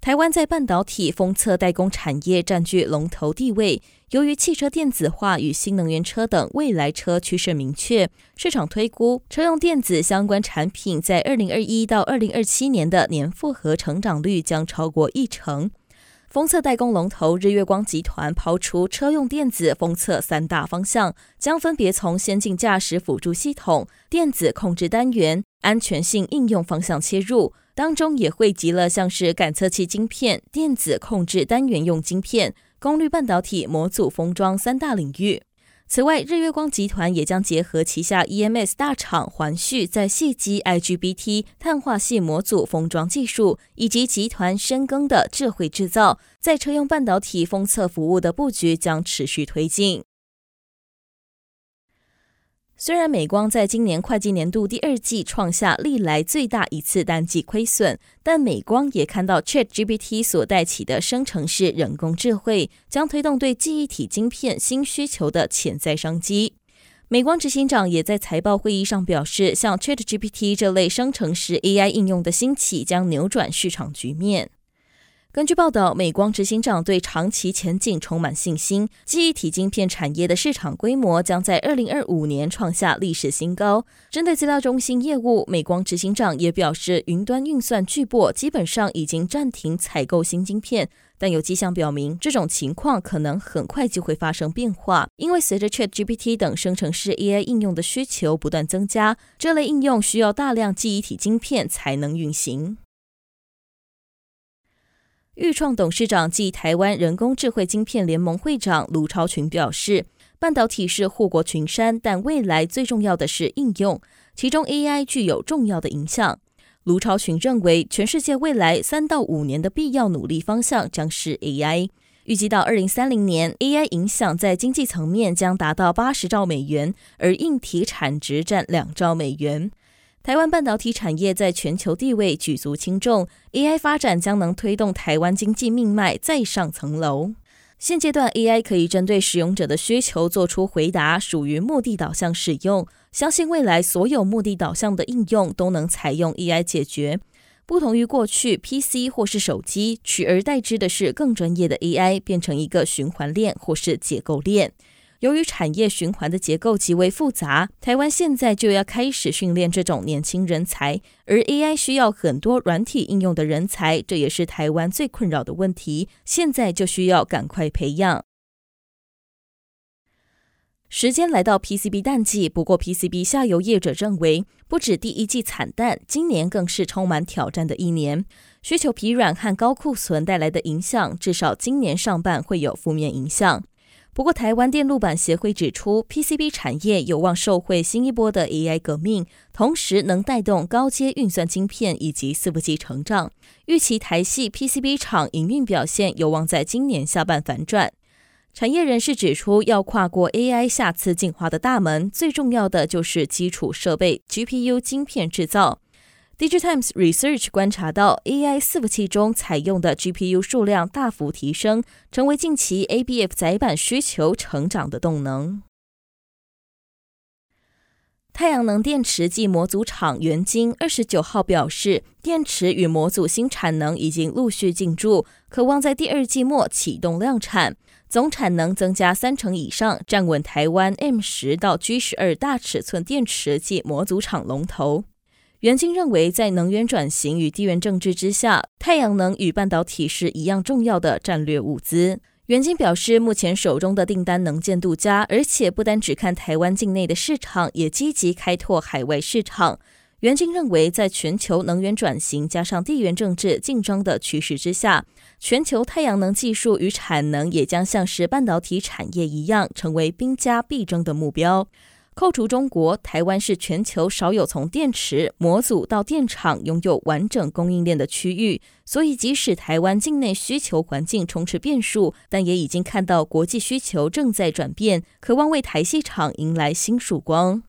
台湾在半导体封测代工产业占据龙头地位。由于汽车电子化与新能源车等未来车趋势明确，市场推估车用电子相关产品在二零二一到二零二七年的年复合成长率将超过一成。封测代工龙头日月光集团抛出车用电子封测三大方向，将分别从先进驾驶辅助系统、电子控制单元、安全性应用方向切入。当中也汇集了像是感测器晶片、电子控制单元用晶片、功率半导体模组封装三大领域。此外，日月光集团也将结合旗下 EMS 大厂环旭在细机 IGBT 碳化矽模组封装技术，以及集团深耕的智慧制造，在车用半导体封测服务的布局将持续推进。虽然美光在今年会计年度第二季创下历来最大一次单季亏损，但美光也看到 ChatGPT 所带起的生成式人工智慧将推动对记忆体晶片新需求的潜在商机。美光执行长也在财报会议上表示，像 ChatGPT 这类生成式 AI 应用的兴起将扭转市场局面。根据报道，美光执行长对长期前景充满信心，记忆体晶片产业的市场规模将在二零二五年创下历史新高。针对资料中心业务，美光执行长也表示，云端运算巨擘基本上已经暂停采购新晶片，但有迹象表明，这种情况可能很快就会发生变化，因为随着 ChatGPT 等生成式 AI 应用的需求不断增加，这类应用需要大量记忆体晶片才能运行。钰创董事长暨台湾人工智慧晶片联盟会长卢超群表示，半导体是护国群山，但未来最重要的是应用，其中 AI 具有重要的影响。卢超群认为，全世界未来三到五年的必要努力方向将是 AI，预计到二零三零年，AI 影响在经济层面将达到八十兆美元，而硬体产值占两兆美元。台湾半导体产业在全球地位举足轻重，AI 发展将能推动台湾经济命脉再上层楼。现阶段 AI 可以针对使用者的需求做出回答，属于目的导向使用。相信未来所有目的导向的应用都能采用 AI 解决。不同于过去 PC 或是手机，取而代之的是更专业的 AI，变成一个循环链或是结构链。由于产业循环的结构极为复杂，台湾现在就要开始训练这种年轻人才，而 AI 需要很多软体应用的人才，这也是台湾最困扰的问题。现在就需要赶快培养。时间来到 PCB 淡季，不过 PCB 下游业者认为，不止第一季惨淡，今年更是充满挑战的一年。需求疲软和高库存带来的影响，至少今年上半会有负面影响。不过，台湾电路板协会指出，PCB 产业有望受惠新一波的 AI 革命，同时能带动高阶运算晶片以及四部机成长。预期台系 PCB 厂营运表现有望在今年下半反转。产业人士指出，要跨过 AI 下次进化的大门，最重要的就是基础设备 GPU 晶片制造。DigiTimes Research 观察到，AI 伺服器中采用的 GPU 数量大幅提升，成为近期 ABF 载板需求成长的动能。太阳能电池暨模组厂元晶二十九号表示，电池与模组新产能已经陆续进驻，可望在第二季末启动量产，总产能增加三成以上，站稳台湾 M 十到 G 十二大尺寸电池暨模组厂龙头。元晶认为，在能源转型与地缘政治之下，太阳能与半导体是一样重要的战略物资。元晶表示，目前手中的订单能见度佳，而且不单只看台湾境内的市场，也积极开拓海外市场。元晶认为，在全球能源转型加上地缘政治竞争的趋势之下，全球太阳能技术与产能也将像是半导体产业一样，成为兵家必争的目标。扣除中国，台湾是全球少有从电池模组到电厂拥有完整供应链的区域，所以即使台湾境内需求环境充斥变数，但也已经看到国际需求正在转变，渴望为台系厂迎来新曙光。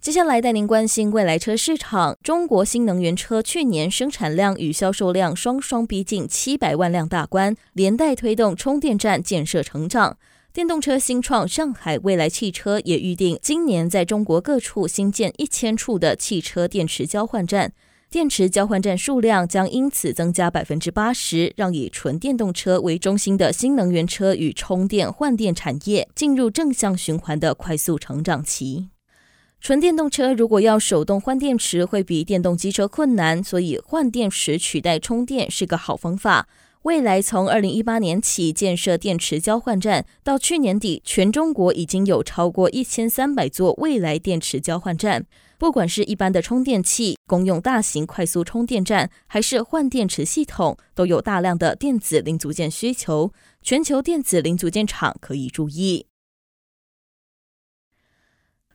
接下来带您关心未来车市场。中国新能源车去年生产量与销售量双双逼近七百万辆大关，连带推动充电站建设成长。电动车新创上海未来汽车也预定今年在中国各处新建一千处的汽车电池交换站，电池交换站数量将因此增加百分之八十，让以纯电动车为中心的新能源车与充电换电产业进入正向循环的快速成长期。纯电动车如果要手动换电池，会比电动机车困难，所以换电池取代充电是个好方法。未来从二零一八年起建设电池交换站，到去年底，全中国已经有超过一千三百座未来电池交换站。不管是一般的充电器、公用大型快速充电站，还是换电池系统，都有大量的电子零组件需求。全球电子零组件厂可以注意。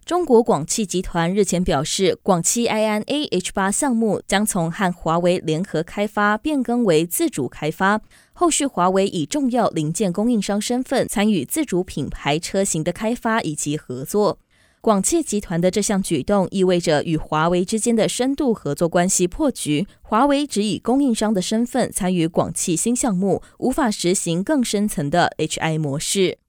中国广汽集团日前表示，广汽埃安 AH8 项目将从和华为联合开发变更为自主开发。后续，华为以重要零件供应商身份参与自主品牌车型的开发以及合作。广汽集团的这项举动意味着与华为之间的深度合作关系破局。华为只以供应商的身份参与广汽新项目，无法实行更深层的 HI 模式。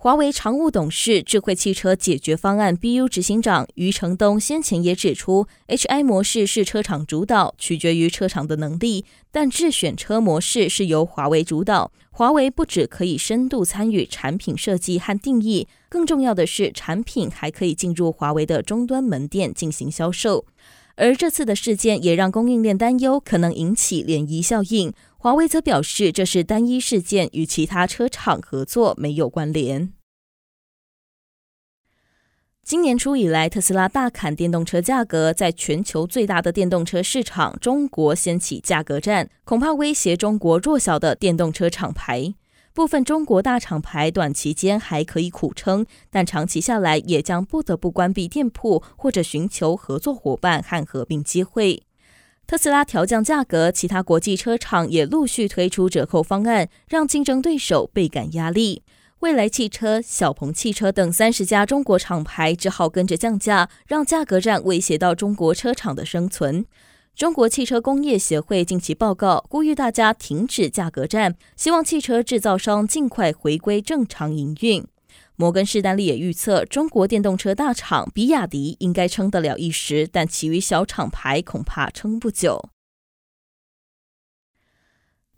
华为常务董事、智慧汽车解决方案 BU 执行长余承东先前也指出，HI 模式是车厂主导，取决于车厂的能力，但智选车模式是由华为主导。华为不只可以深度参与产品设计和定义，更重要的是，产品还可以进入华为的终端门店进行销售。而这次的事件也让供应链担忧可能引起涟漪效应。华为则表示，这是单一事件，与其他车厂合作没有关联。今年初以来，特斯拉大砍电动车价格，在全球最大的电动车市场中国掀起价格战，恐怕威胁中国弱小的电动车厂牌。部分中国大厂牌短期间还可以苦撑，但长期下来也将不得不关闭店铺，或者寻求合作伙伴和合并机会。特斯拉调降价格，其他国际车厂也陆续推出折扣方案，让竞争对手倍感压力。蔚来汽车、小鹏汽车等三十家中国厂牌只好跟着降价，让价格战威胁到中国车厂的生存。中国汽车工业协会近期报告呼吁大家停止价格战，希望汽车制造商尽快回归正常营运。摩根士丹利也预测，中国电动车大厂比亚迪应该撑得了一时，但其余小厂牌恐怕撑不久。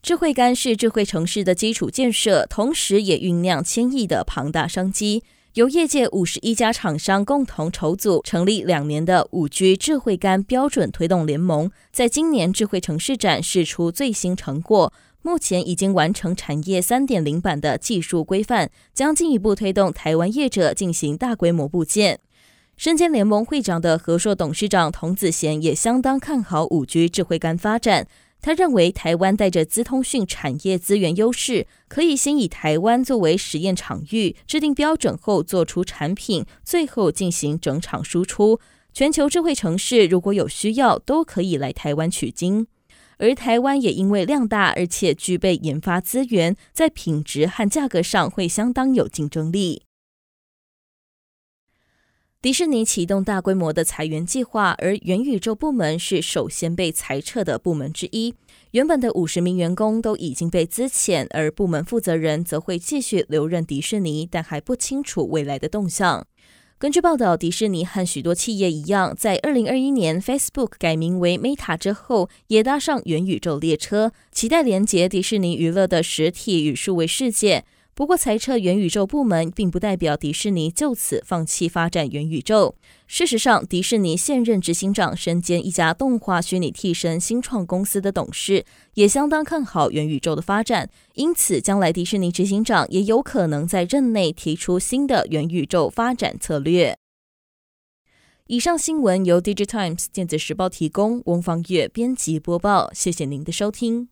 智慧杆是智慧城市的基础建设，同时也酝酿千亿的庞大商机。由业界五十一家厂商共同筹组，成立两年的五 G 智慧杆标准推动联盟，在今年智慧城市展释出最新成果。目前已经完成产业三点零版的技术规范，将进一步推动台湾业者进行大规模布建。身兼联盟会长的和硕董事长童子贤也相当看好五 G 智慧杆发展。他认为台湾带着资通讯产业资源优势，可以先以台湾作为实验场域，制定标准后做出产品，最后进行整场输出。全球智慧城市如果有需要，都可以来台湾取经。而台湾也因为量大，而且具备研发资源，在品质和价格上会相当有竞争力。迪士尼启动大规模的裁员计划，而元宇宙部门是首先被裁撤的部门之一。原本的五十名员工都已经被资遣，而部门负责人则会继续留任迪士尼，但还不清楚未来的动向。根据报道，迪士尼和许多企业一样，在二零二一年 Facebook 改名为 Meta 之后，也搭上元宇宙列车，期待连接迪士尼娱乐的实体与数位世界。不过，裁撤元宇宙部门并不代表迪士尼就此放弃发展元宇宙。事实上，迪士尼现任执行长身兼一家动画虚拟替身新创公司的董事，也相当看好元宇宙的发展。因此，将来迪士尼执行长也有可能在任内提出新的元宇宙发展策略。以上新闻由《Digitimes 电子时报》提供，翁方月编辑播报。谢谢您的收听。